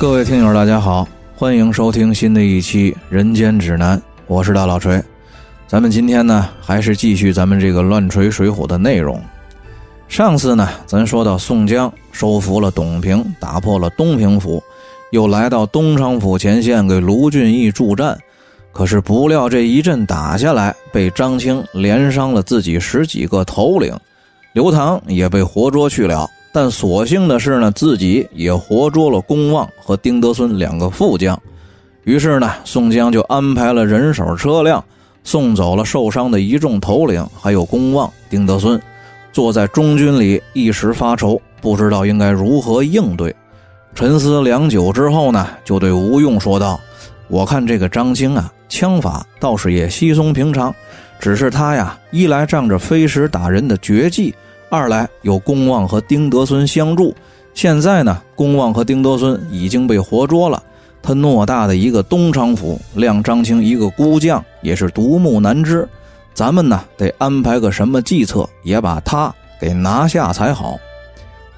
各位听友，大家好，欢迎收听新的一期《人间指南》，我是大老锤。咱们今天呢，还是继续咱们这个乱锤水浒的内容。上次呢，咱说到宋江收服了董平，打破了东平府，又来到东昌府前线给卢俊义助战。可是不料这一阵打下来，被张青连伤了自己十几个头领，刘唐也被活捉去了。但所幸的是呢，自己也活捉了公望和丁德孙两个副将。于是呢，宋江就安排了人手车辆，送走了受伤的一众头领，还有公望、丁德孙，坐在中军里一时发愁，不知道应该如何应对。沉思良久之后呢，就对吴用说道：“我看这个张青啊，枪法倒是也稀松平常，只是他呀，一来仗着飞石打人的绝技。”二来有公望和丁德孙相助，现在呢，公望和丁德孙已经被活捉了。他偌大的一个东昌府，亮张青一个孤将也是独木难支。咱们呢，得安排个什么计策，也把他给拿下才好。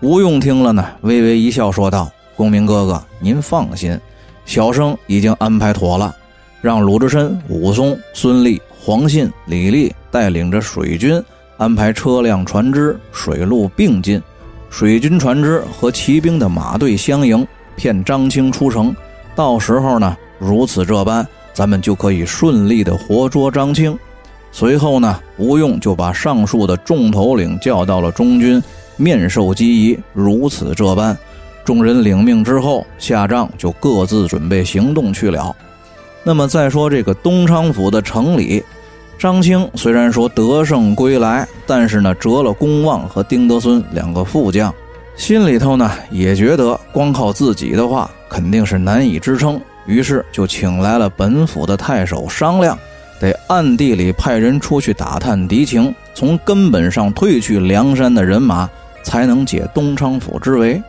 吴用听了呢，微微一笑，说道：“公明哥哥，您放心，小生已经安排妥了，让鲁智深、武松、孙立、黄信、李立带领着水军。”安排车辆船只水陆并进，水军船只和骑兵的马队相迎，骗张青出城。到时候呢，如此这般，咱们就可以顺利的活捉张青。随后呢，吴用就把上述的众头领叫到了中军，面授机宜。如此这般，众人领命之后下帐，就各自准备行动去了。那么再说这个东昌府的城里。张清虽然说得胜归来，但是呢折了公望和丁德孙两个副将，心里头呢也觉得光靠自己的话肯定是难以支撑，于是就请来了本府的太守商量，得暗地里派人出去打探敌情，从根本上退去梁山的人马，才能解东昌府之围。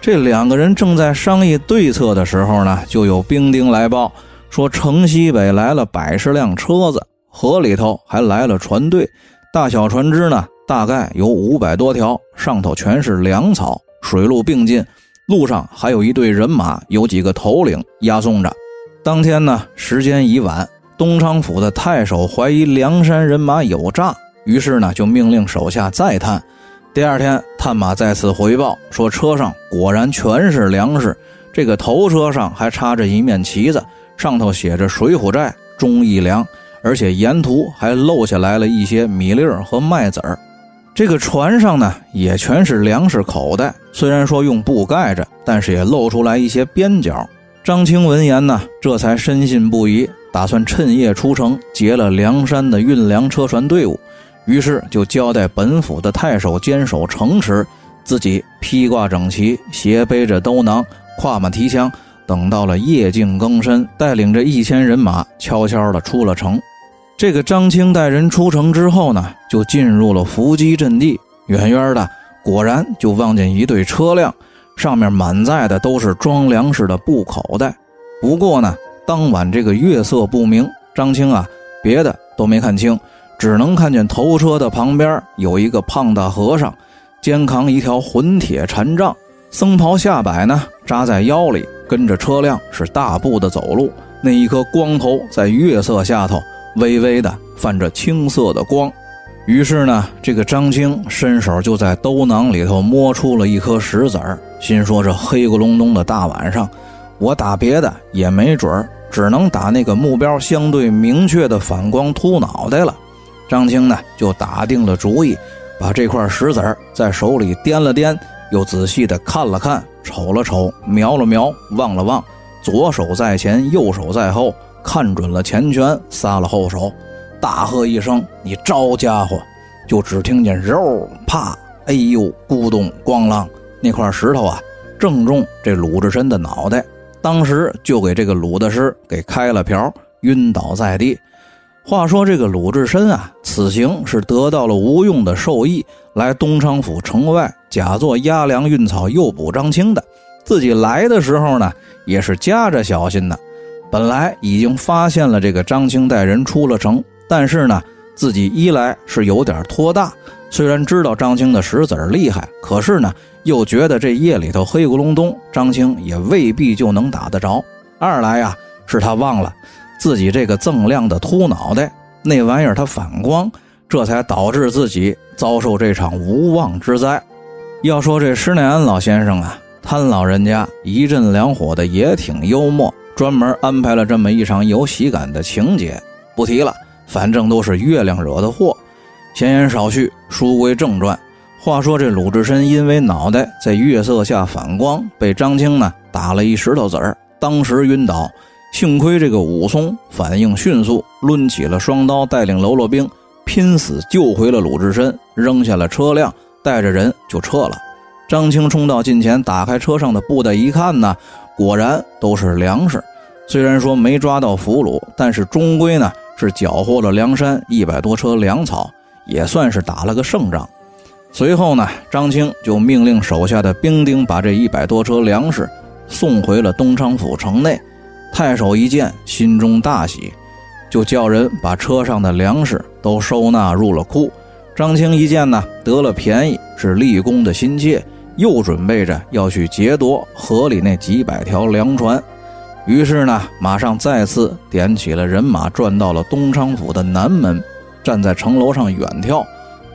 这两个人正在商议对策的时候呢，就有兵丁来报说城西北来了百十辆车子。河里头还来了船队，大小船只呢，大概有五百多条，上头全是粮草，水陆并进。路上还有一队人马，有几个头领押送着。当天呢，时间已晚，东昌府的太守怀疑梁山人马有诈，于是呢，就命令手下再探。第二天，探马再次回报说，车上果然全是粮食，这个头车上还插着一面旗子，上头写着“水浒寨忠义粮”。而且沿途还漏下来了一些米粒儿和麦子儿，这个船上呢也全是粮食口袋，虽然说用布盖着，但是也露出来一些边角。张青闻言呢，这才深信不疑，打算趁夜出城劫了梁山的运粮车船队伍，于是就交代本府的太守坚守城池，自己披挂整齐，斜背着兜囊，跨马提枪，等到了夜静更深，带领着一千人马，悄悄地出了城。这个张青带人出城之后呢，就进入了伏击阵地。远远的，果然就望见一队车辆，上面满载的都是装粮食的布口袋。不过呢，当晚这个月色不明，张青啊，别的都没看清，只能看见头车的旁边有一个胖大和尚，肩扛一条混铁禅杖，僧袍下摆呢扎在腰里，跟着车辆是大步的走路。那一颗光头在月色下头。微微的泛着青色的光，于是呢，这个张青伸手就在兜囊里头摸出了一颗石子儿，心说：这黑咕隆咚的大晚上，我打别的也没准儿，只能打那个目标相对明确的反光秃脑袋了。张青呢，就打定了主意，把这块石子儿在手里掂了掂，又仔细的看了看，瞅了瞅，瞄了瞄，望了望，左手在前，右手在后。看准了前拳，撒了后手，大喝一声：“你招家伙！”就只听见“肉啪”，哎呦，咕咚，咣啷，那块石头啊，正中这鲁智深的脑袋，当时就给这个鲁大师给开了瓢，晕倒在地。话说这个鲁智深啊，此行是得到了吴用的授意，来东昌府城外假作押粮运草诱捕张青的。自己来的时候呢，也是夹着小心的。本来已经发现了这个张青带人出了城，但是呢，自己一来是有点托大，虽然知道张青的石子儿厉害，可是呢，又觉得这夜里头黑咕隆咚，张青也未必就能打得着。二来呀，是他忘了自己这个锃亮的秃脑袋，那玩意儿它反光，这才导致自己遭受这场无妄之灾。要说这施耐庵老先生啊，他老人家一阵两火的也挺幽默，专门安排了这么一场有喜感的情节。不提了，反正都是月亮惹的祸。闲言少叙，书归正传。话说这鲁智深因为脑袋在月色下反光，被张青呢打了一石头子儿，当时晕倒。幸亏这个武松反应迅速，抡起了双刀，带领喽啰兵拼死救回了鲁智深，扔下了车辆，带着人就撤了。张青冲到近前，打开车上的布袋一看呢，果然都是粮食。虽然说没抓到俘虏，但是终归呢是缴获了梁山一百多车粮草。也算是打了个胜仗。随后呢，张青就命令手下的兵丁把这一百多车粮食送回了东昌府城内。太守一见，心中大喜，就叫人把车上的粮食都收纳入了库。张青一见呢，得了便宜，是立功的心切，又准备着要去劫夺河里那几百条粮船。于是呢，马上再次点起了人马，转到了东昌府的南门。站在城楼上远眺，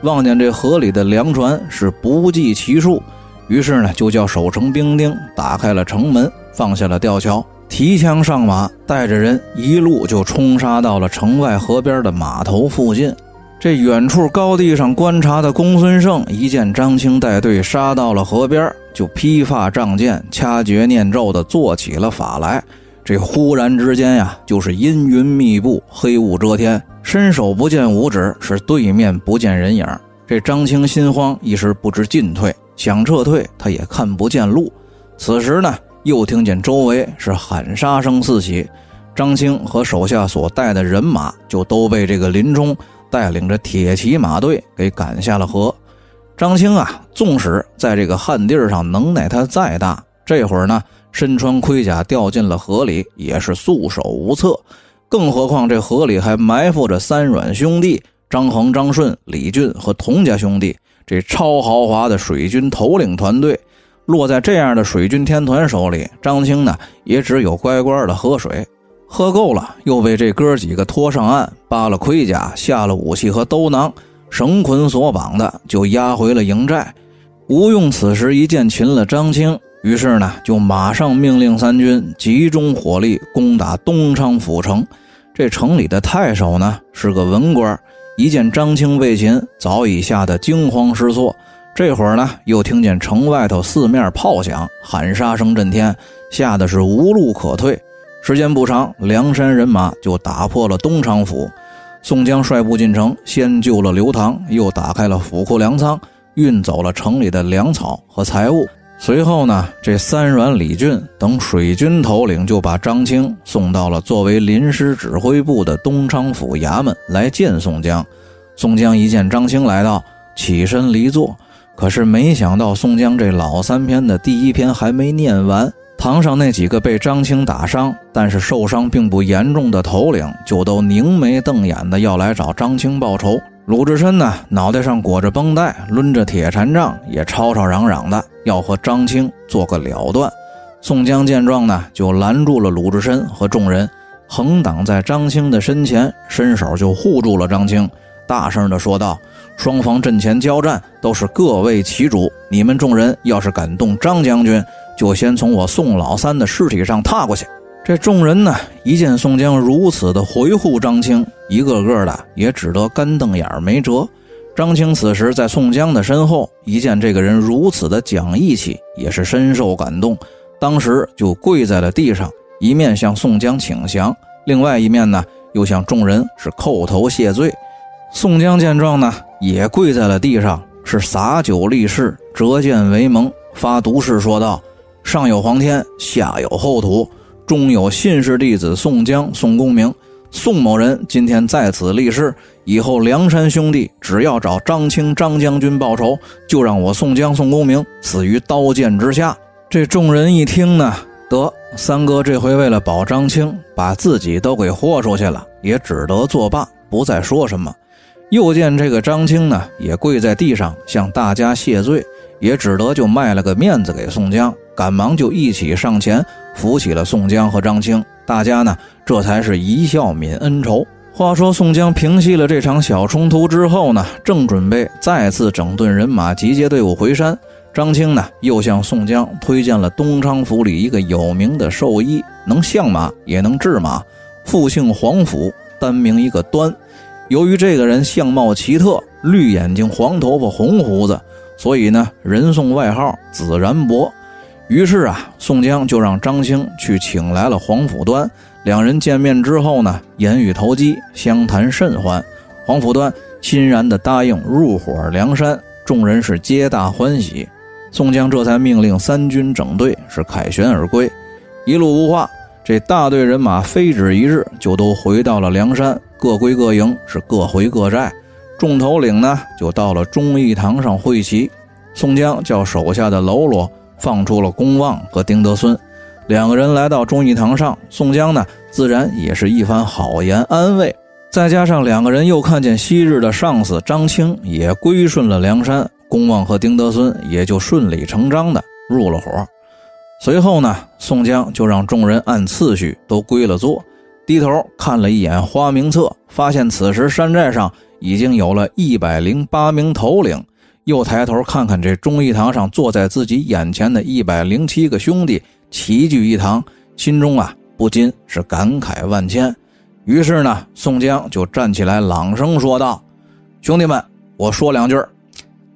望见这河里的粮船是不计其数，于是呢就叫守城兵丁打开了城门，放下了吊桥，提枪上马，带着人一路就冲杀到了城外河边的码头附近。这远处高地上观察的公孙胜一见张青带队杀到了河边，就披发仗剑，掐诀念咒的做起了法来。这忽然之间呀，就是阴云密布，黑雾遮天。伸手不见五指，是对面不见人影。这张青心慌，一时不知进退，想撤退，他也看不见路。此时呢，又听见周围是喊杀声四起，张青和手下所带的人马就都被这个林冲带领着铁骑马队给赶下了河。张青啊，纵使在这个旱地上能耐他再大，这会儿呢，身穿盔甲掉进了河里，也是束手无策。更何况这河里还埋伏着三阮兄弟张衡、张顺、李俊和童家兄弟，这超豪华的水军头领团队，落在这样的水军天团手里，张青呢也只有乖乖的喝水，喝够了，又被这哥几个拖上岸，扒了盔甲，下了武器和兜囊，绳捆索绑的就押回了营寨。吴用此时一见擒了张青。于是呢，就马上命令三军集中火力攻打东昌府城。这城里的太守呢是个文官，一见张青被擒，早已吓得惊慌失措。这会儿呢，又听见城外头四面炮响，喊杀声震天，吓得是无路可退。时间不长，梁山人马就打破了东昌府。宋江率部进城，先救了刘唐，又打开了府库粮仓，运走了城里的粮草和财物。随后呢，这三阮、李俊等水军头领就把张青送到了作为临时指挥部的东昌府衙门来见宋江。宋江一见张青来到，起身离座。可是没想到，宋江这老三篇的第一篇还没念完，堂上那几个被张青打伤但是受伤并不严重的头领，就都凝眉瞪眼的要来找张青报仇。鲁智深呢，脑袋上裹着绷带，抡着铁禅杖，也吵吵嚷嚷的要和张青做个了断。宋江见状呢，就拦住了鲁智深和众人，横挡在张青的身前，伸手就护住了张青，大声的说道：“双方阵前交战，都是各为其主。你们众人要是敢动张将军，就先从我宋老三的尸体上踏过去。”这众人呢，一见宋江如此的回护张青，一个个的也只得干瞪眼没辙。张青此时在宋江的身后，一见这个人如此的讲义气，也是深受感动，当时就跪在了地上，一面向宋江请降，另外一面呢，又向众人是叩头谢罪。宋江见状呢，也跪在了地上，是洒酒立誓，折剑为盟，发毒誓说道：“上有皇天，下有后土。”中有信氏弟子宋江、宋公明、宋某人，今天在此立誓，以后梁山兄弟只要找张清、张将军报仇，就让我宋江、宋公明死于刀剑之下。这众人一听呢，得三哥这回为了保张清，把自己都给豁出去了，也只得作罢，不再说什么。又见这个张清呢，也跪在地上向大家谢罪，也只得就卖了个面子给宋江，赶忙就一起上前扶起了宋江和张青。大家呢，这才是一笑泯恩仇。话说宋江平息了这场小冲突之后呢，正准备再次整顿人马，集结队伍回山。张青呢，又向宋江推荐了东昌府里一个有名的兽医，能相马也能治马，复姓黄甫，单名一个端。由于这个人相貌奇特，绿眼睛、黄头发、红胡子，所以呢，人送外号“紫然伯”。于是啊，宋江就让张青去请来了黄甫端。两人见面之后呢，言语投机，相谈甚欢。黄甫端欣然地答应入伙梁山，众人是皆大欢喜。宋江这才命令三军整队，是凯旋而归。一路无话，这大队人马非止一日，就都回到了梁山，各归各营，是各回各寨。众头领呢，就到了忠义堂上会齐。宋江叫手下的喽啰放出了公望和丁德孙。两个人来到忠义堂上，宋江呢，自然也是一番好言安慰。再加上两个人又看见昔日的上司张青也归顺了梁山，公望和丁德孙也就顺理成章的入了伙。随后呢，宋江就让众人按次序都归了座，低头看了一眼花名册，发现此时山寨上已经有了一百零八名头领，又抬头看看这忠义堂上坐在自己眼前的一百零七个兄弟。齐聚一堂，心中啊不禁是感慨万千。于是呢，宋江就站起来，朗声说道：“兄弟们，我说两句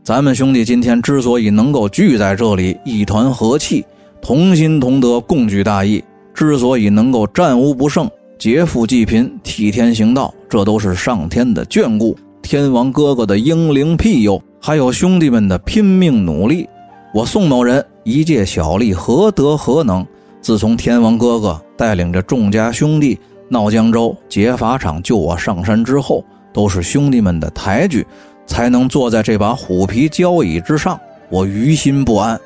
咱们兄弟今天之所以能够聚在这里，一团和气，同心同德，共举大义；之所以能够战无不胜，劫富济贫，替天行道，这都是上天的眷顾，天王哥哥的英灵庇佑，还有兄弟们的拼命努力。我宋某人。”一介小吏何德何能？自从天王哥哥带领着众家兄弟闹江州劫法场救我上山之后，都是兄弟们的抬举，才能坐在这把虎皮交椅之上。我于心不安。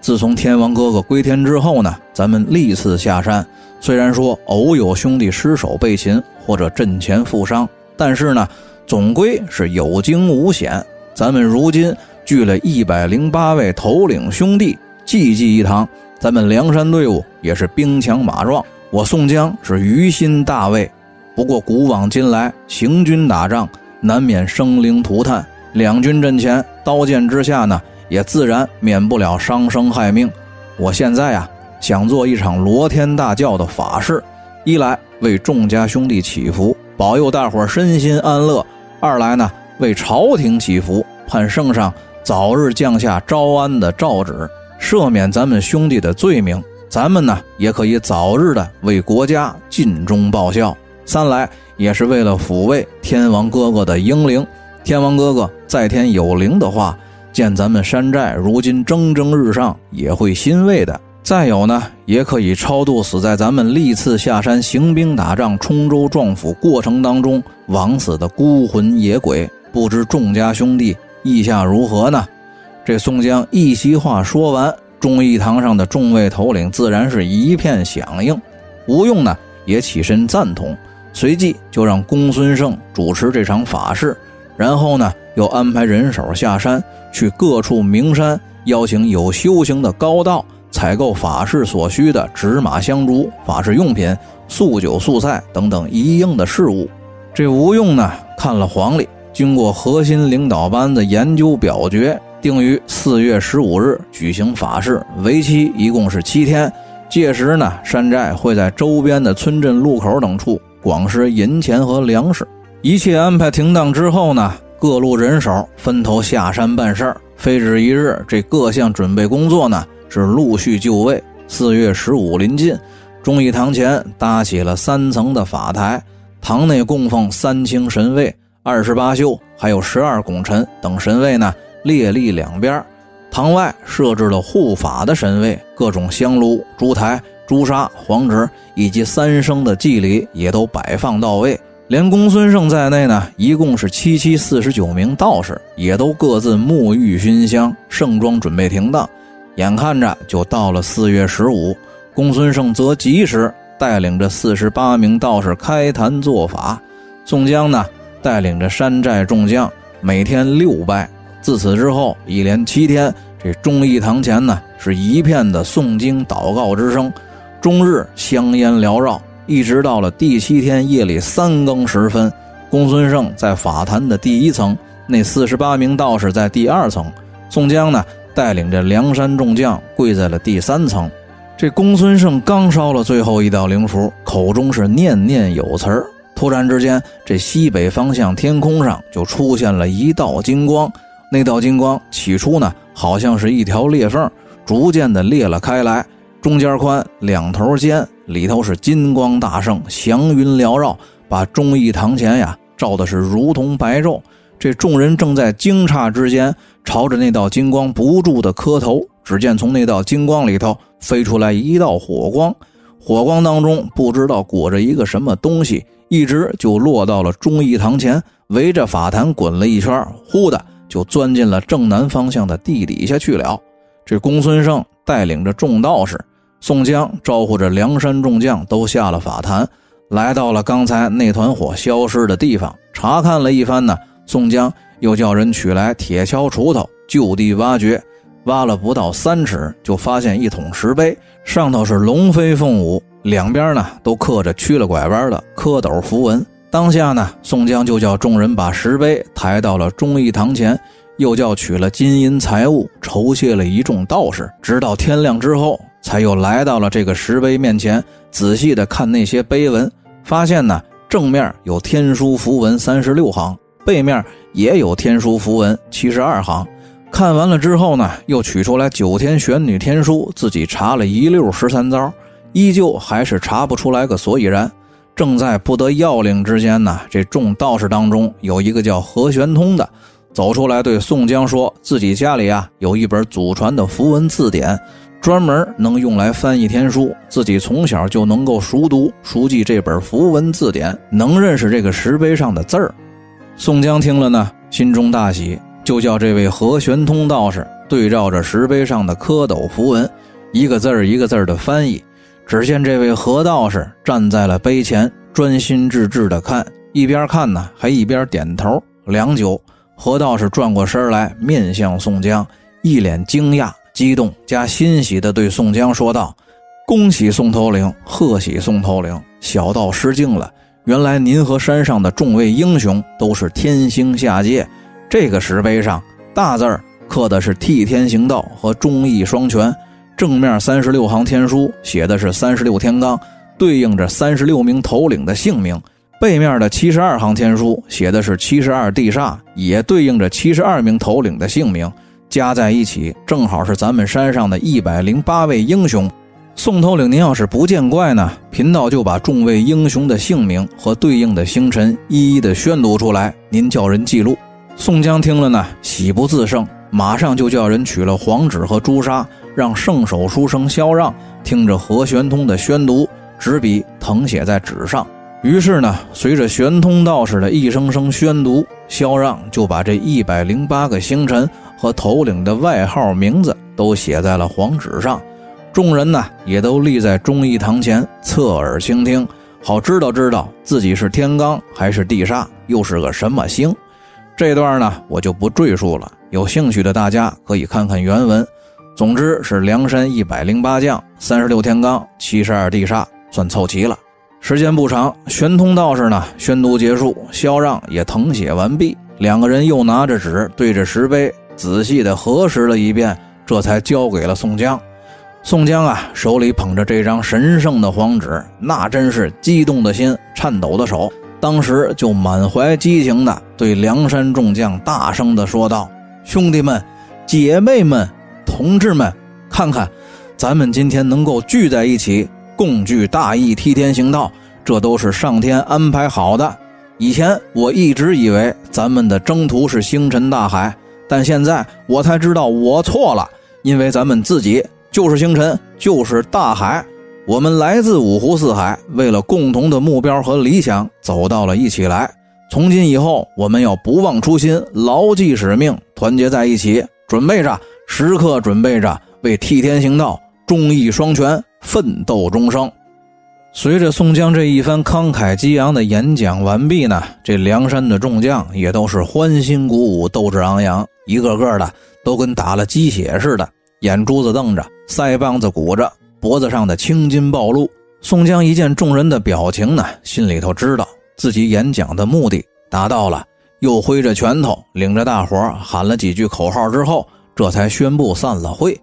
自从天王哥哥归天之后呢，咱们历次下山，虽然说偶有兄弟失手被擒或者阵前负伤，但是呢，总归是有惊无险。咱们如今聚了一百零八位头领兄弟。济济一堂，咱们梁山队伍也是兵强马壮。我宋江是于心大慰。不过古往今来，行军打仗难免生灵涂炭，两军阵前刀剑之下呢，也自然免不了伤生害命。我现在呀，想做一场罗天大教的法事，一来为众家兄弟祈福，保佑大伙身心安乐；二来呢，为朝廷祈福，盼圣上早日降下招安的诏旨。赦免咱们兄弟的罪名，咱们呢也可以早日的为国家尽忠报效。三来也是为了抚慰天王哥哥的英灵，天王哥哥在天有灵的话，见咱们山寨如今蒸蒸日上，也会欣慰的。再有呢，也可以超度死在咱们历次下山行兵打仗、冲州撞府过程当中枉死的孤魂野鬼。不知众家兄弟意下如何呢？这宋江一席话说完，忠义堂上的众位头领自然是一片响应。吴用呢也起身赞同，随即就让公孙胜主持这场法事，然后呢又安排人手下山去各处名山，邀请有修行的高道采购法事所需的纸马香烛、法事用品、素酒素菜等等一应的事物。这吴用呢看了黄历，经过核心领导班子研究表决。定于四月十五日举行法事，为期一共是七天。届时呢，山寨会在周边的村镇路口等处广施银钱和粮食。一切安排停当之后呢，各路人手分头下山办事儿。非止一日，这各项准备工作呢是陆续就位。四月十五临近，忠义堂前搭起了三层的法台，堂内供奉三清神位、二十八宿，还有十二拱辰等神位呢。列立两边，堂外设置了护法的神位，各种香炉、烛台、朱砂、黄纸以及三生的祭礼也都摆放到位。连公孙胜在内呢，一共是七七四十九名道士，也都各自沐浴熏香，盛装准备停当。眼看着就到了四月十五，公孙胜则及时带领着四十八名道士开坛做法。宋江呢？带领着山寨众将每天六拜。自此之后，一连七天，这忠义堂前呢是一片的诵经祷告之声，终日香烟缭绕，一直到了第七天夜里三更时分，公孙胜在法坛的第一层，那四十八名道士在第二层，宋江呢带领着梁山众将跪在了第三层。这公孙胜刚烧了最后一道灵符，口中是念念有词儿。突然之间，这西北方向天空上就出现了一道金光。那道金光起初呢，好像是一条裂缝，逐渐的裂了开来，中间宽，两头尖，里头是金光大盛，祥云缭绕，把忠义堂前呀照的是如同白昼。这众人正在惊诧之间，朝着那道金光不住的磕头。只见从那道金光里头飞出来一道火光，火光当中不知道裹着一个什么东西，一直就落到了忠义堂前，围着法坛滚了一圈，忽的就钻进了正南方向的地底下去了。这公孙胜带领着众道士，宋江招呼着梁山众将都下了法坛，来到了刚才那团火消失的地方，查看了一番呢。宋江又叫人取来铁锹、锄头，就地挖掘。挖了不到三尺，就发现一桶石碑，上头是龙飞凤舞，两边呢都刻着曲了拐弯的蝌蚪符文。当下呢，宋江就叫众人把石碑抬到了忠义堂前，又叫取了金银财物，酬谢了一众道士。直到天亮之后，才又来到了这个石碑面前，仔细的看那些碑文，发现呢，正面有天书符文三十六行，背面也有天书符文七十二行。看完了之后呢，又取出来九天玄女天书，自己查了一溜十三招，依旧还是查不出来个所以然。正在不得要领之间呢，这众道士当中有一个叫何玄通的，走出来对宋江说自己家里啊有一本祖传的符文字典，专门能用来翻译天书，自己从小就能够熟读熟记这本符文字典，能认识这个石碑上的字儿。宋江听了呢，心中大喜。就叫这位何玄通道士对照着石碑上的蝌蚪符文，一个字儿一个字儿的翻译。只见这位何道士站在了碑前，专心致志地看，一边看呢，还一边点头。良久，何道士转过身来，面向宋江，一脸惊讶、激动加欣喜地对宋江说道：“恭喜宋头领，贺喜宋头领！小道失敬了。原来您和山上的众位英雄都是天星下界。”这个石碑上大字儿刻的是替天行道和忠义双全，正面三十六行天书写的是三十六天罡，对应着三十六名头领的姓名；背面的七十二行天书写的是七十二地煞，也对应着七十二名头领的姓名。加在一起，正好是咱们山上的一百零八位英雄。宋头领，您要是不见怪呢，贫道就把众位英雄的姓名和对应的星辰一一的宣读出来，您叫人记录。宋江听了呢，喜不自胜，马上就叫人取了黄纸和朱砂，让圣手书生萧让听着何玄通的宣读，执笔誊写在纸上。于是呢，随着玄通道士的一声声宣读，萧让就把这一百零八个星辰和头领的外号名字都写在了黄纸上。众人呢，也都立在忠义堂前，侧耳倾听，好知道知道自己是天罡还是地煞，又是个什么星。这段呢，我就不赘述了。有兴趣的大家可以看看原文。总之是梁山一百零八将，三十六天罡，七十二地煞，算凑齐了。时间不长，玄通道士呢宣读结束，萧让也誊写完毕。两个人又拿着纸对着石碑仔细的核实了一遍，这才交给了宋江。宋江啊，手里捧着这张神圣的黄纸，那真是激动的心，颤抖的手。当时就满怀激情的对梁山众将大声的说道：“兄弟们、姐妹们、同志们，看看，咱们今天能够聚在一起，共聚大义、替天行道，这都是上天安排好的。以前我一直以为咱们的征途是星辰大海，但现在我才知道我错了，因为咱们自己就是星辰，就是大海。”我们来自五湖四海，为了共同的目标和理想走到了一起来。从今以后，我们要不忘初心，牢记使命，团结在一起，准备着，时刻准备着为替天行道、忠义双全奋斗终生。随着宋江这一番慷慨激昂的演讲完毕呢，这梁山的众将也都是欢欣鼓舞、斗志昂扬，一个个的都跟打了鸡血似的，眼珠子瞪着，腮帮子鼓着，脖子上的青筋暴露。宋江一见众人的表情呢，心里头知道自己演讲的目的达到了，又挥着拳头，领着大伙喊了几句口号之后，这才宣布散了会。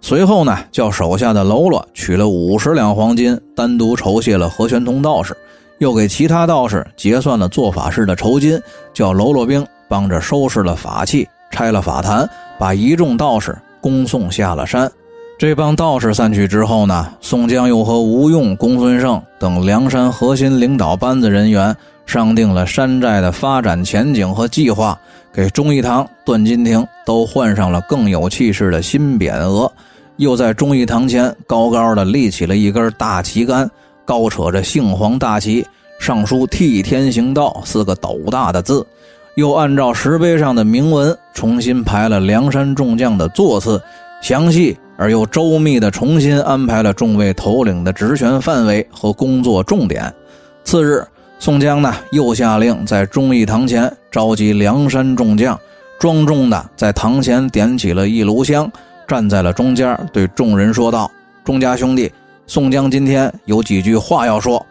随后呢，叫手下的喽啰取了五十两黄金，单独酬谢了何玄通道士，又给其他道士结算了做法事的酬金，叫喽啰兵帮着收拾了法器，拆了法坛，把一众道士恭送下了山。这帮道士散去之后呢，宋江又和吴用、公孙胜等梁山核心领导班子人员商定了山寨的发展前景和计划，给忠义堂、段金亭都换上了更有气势的新匾额。又在忠义堂前高高的立起了一根大旗杆，高扯着杏黄大旗，上书“替天行道”四个斗大的字。又按照石碑上的铭文重新排了梁山众将的座次，详细而又周密地重新安排了众位头领的职权范围和工作重点。次日，宋江呢又下令在忠义堂前召集梁山众将，庄重地在堂前点起了一炉香。站在了中间，对众人说道：“众家兄弟，宋江今天有几句话要说。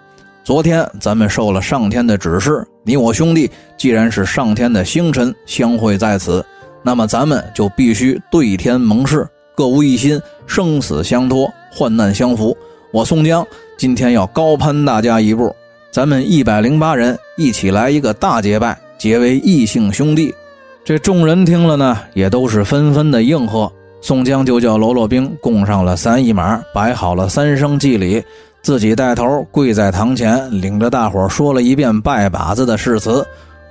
昨天咱们受了上天的指示，你我兄弟既然是上天的星辰相会在此，那么咱们就必须对天盟誓，各无一心，生死相托，患难相扶。我宋江今天要高攀大家一步，咱们一百零八人一起来一个大结拜，结为异姓兄弟。”这众人听了呢，也都是纷纷的应和。宋江就叫喽啰兵供上了三一马，摆好了三生祭礼，自己带头跪在堂前，领着大伙说了一遍拜把子的誓词，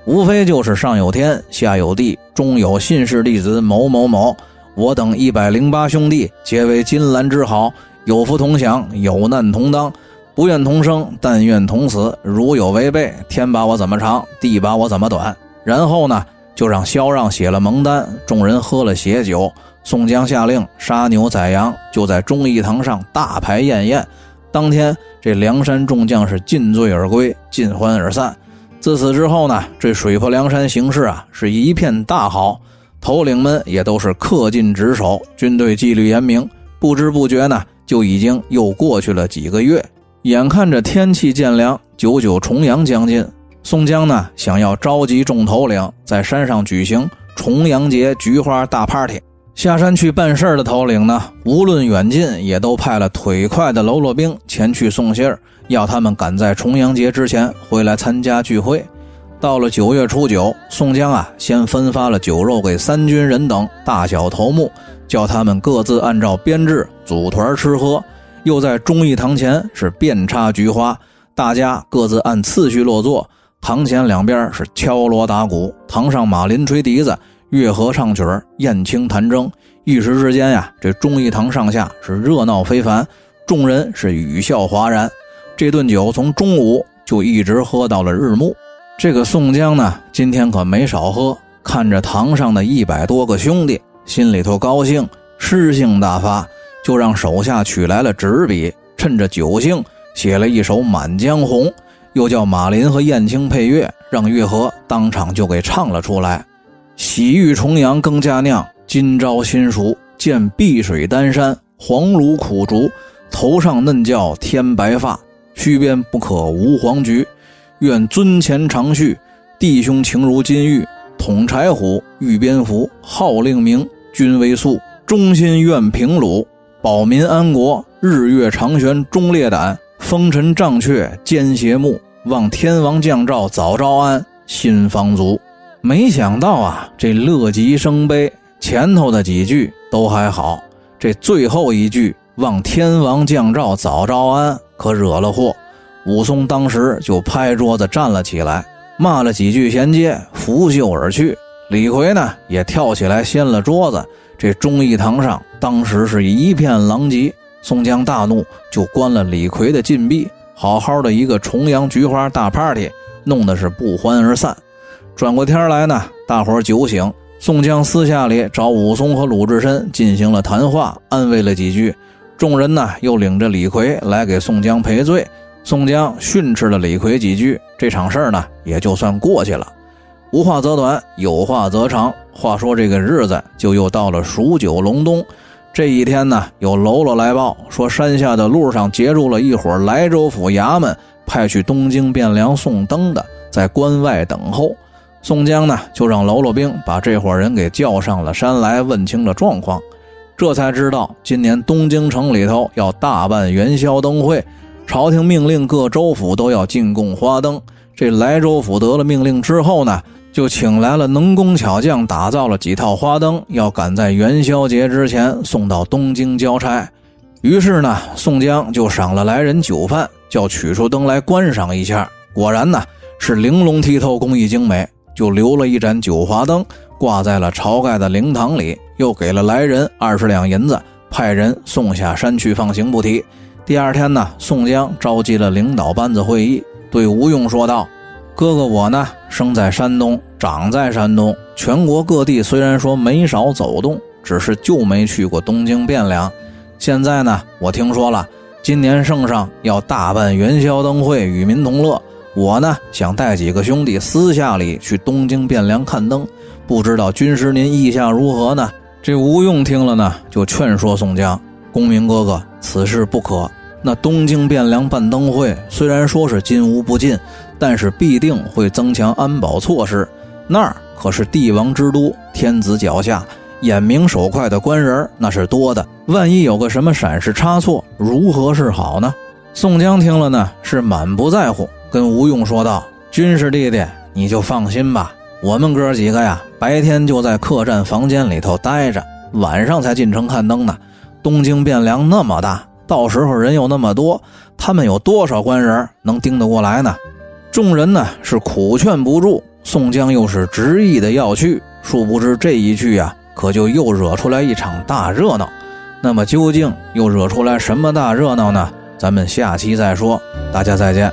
无非就是上有天，下有地，中有信氏弟子某某某，我等一百零八兄弟皆为金兰之好，有福同享，有难同当，不愿同生，但愿同死。如有违背，天把我怎么长，地把我怎么短。然后呢，就让萧让写了蒙单，众人喝了血酒。宋江下令杀牛宰羊，就在忠义堂上大排宴宴。当天，这梁山众将是尽醉而归，尽欢而散。自此之后呢，这水泊梁山形势啊是一片大好，头领们也都是恪尽职守，军队纪律严明。不知不觉呢，就已经又过去了几个月。眼看着天气渐凉，九九重阳将近，宋江呢想要召集众头领在山上举行重阳节菊花大 party。下山去办事的头领呢，无论远近，也都派了腿快的喽啰兵前去送信儿，要他们赶在重阳节之前回来参加聚会。到了九月初九，宋江啊，先分发了酒肉给三军人等大小头目，叫他们各自按照编制组团吃喝。又在忠义堂前是遍插菊花，大家各自按次序落座，堂前两边是敲锣打鼓，堂上马林吹笛子。乐和唱曲儿燕青弹筝，一时之间呀，这忠义堂上下是热闹非凡，众人是语笑哗然。这顿酒从中午就一直喝到了日暮。这个宋江呢，今天可没少喝，看着堂上的一百多个兄弟，心里头高兴，诗兴大发，就让手下取来了纸笔，趁着酒兴写了一首《满江红》，又叫马林和燕青配乐，让月和当场就给唱了出来。喜遇重阳更佳酿，今朝新熟。见碧水丹山，黄芦苦竹，头上嫩叫添白发，须边不可无黄菊。愿尊前长续，弟兄情如金玉。统柴虎，御蝙蝠，号令明，君为素。忠心愿平鲁，保民安国。日月长悬忠烈胆，风尘障却奸邪目。望天王降诏早招安，心方足。没想到啊，这乐极生悲，前头的几句都还好，这最后一句“望天王降诏早招安”可惹了祸。武松当时就拍桌子站了起来，骂了几句衔接，拂袖而去。李逵呢也跳起来掀了桌子，这忠义堂上当时是一片狼藉。宋江大怒，就关了李逵的禁闭，好好的一个重阳菊花大 party，弄得是不欢而散。转过天来呢，大伙酒醒，宋江私下里找武松和鲁智深进行了谈话，安慰了几句。众人呢又领着李逵来给宋江赔罪。宋江训斥了李逵几句，这场事儿呢也就算过去了。无话则短，有话则长。话说这个日子就又到了数九隆冬。这一天呢，有喽啰来报说，山下的路上截住了一伙莱州府衙门派去东京汴梁送灯的，在关外等候。宋江呢，就让喽啰兵把这伙人给叫上了山来，问清了状况。这才知道，今年东京城里头要大办元宵灯会，朝廷命令各州府都要进贡花灯。这莱州府得了命令之后呢？就请来了能工巧匠，打造了几套花灯，要赶在元宵节之前送到东京交差。于是呢，宋江就赏了来人酒饭，叫取出灯来观赏一下。果然呢，是玲珑剔透，工艺精美，就留了一盏九华灯挂在了晁盖的灵堂里，又给了来人二十两银子，派人送下山去放行不提。第二天呢，宋江召集了领导班子会议，对吴用说道。哥哥我呢，生在山东，长在山东。全国各地虽然说没少走动，只是就没去过东京汴梁。现在呢，我听说了，今年圣上要大办元宵灯会，与民同乐。我呢，想带几个兄弟私下里去东京汴梁看灯，不知道军师您意下如何呢？这吴用听了呢，就劝说宋江：“公明哥哥，此事不可。那东京汴梁办灯会，虽然说是金无不进。”但是必定会增强安保措施，那儿可是帝王之都，天子脚下，眼明手快的官人那是多的。万一有个什么闪失差错，如何是好呢？宋江听了呢，是满不在乎，跟吴用说道：“军师弟弟，你就放心吧，我们哥几个呀，白天就在客栈房间里头待着，晚上才进城看灯呢。东京汴梁那么大，到时候人又那么多，他们有多少官人能盯得过来呢？”众人呢是苦劝不住，宋江又是执意的要去，殊不知这一去呀，可就又惹出来一场大热闹。那么究竟又惹出来什么大热闹呢？咱们下期再说。大家再见。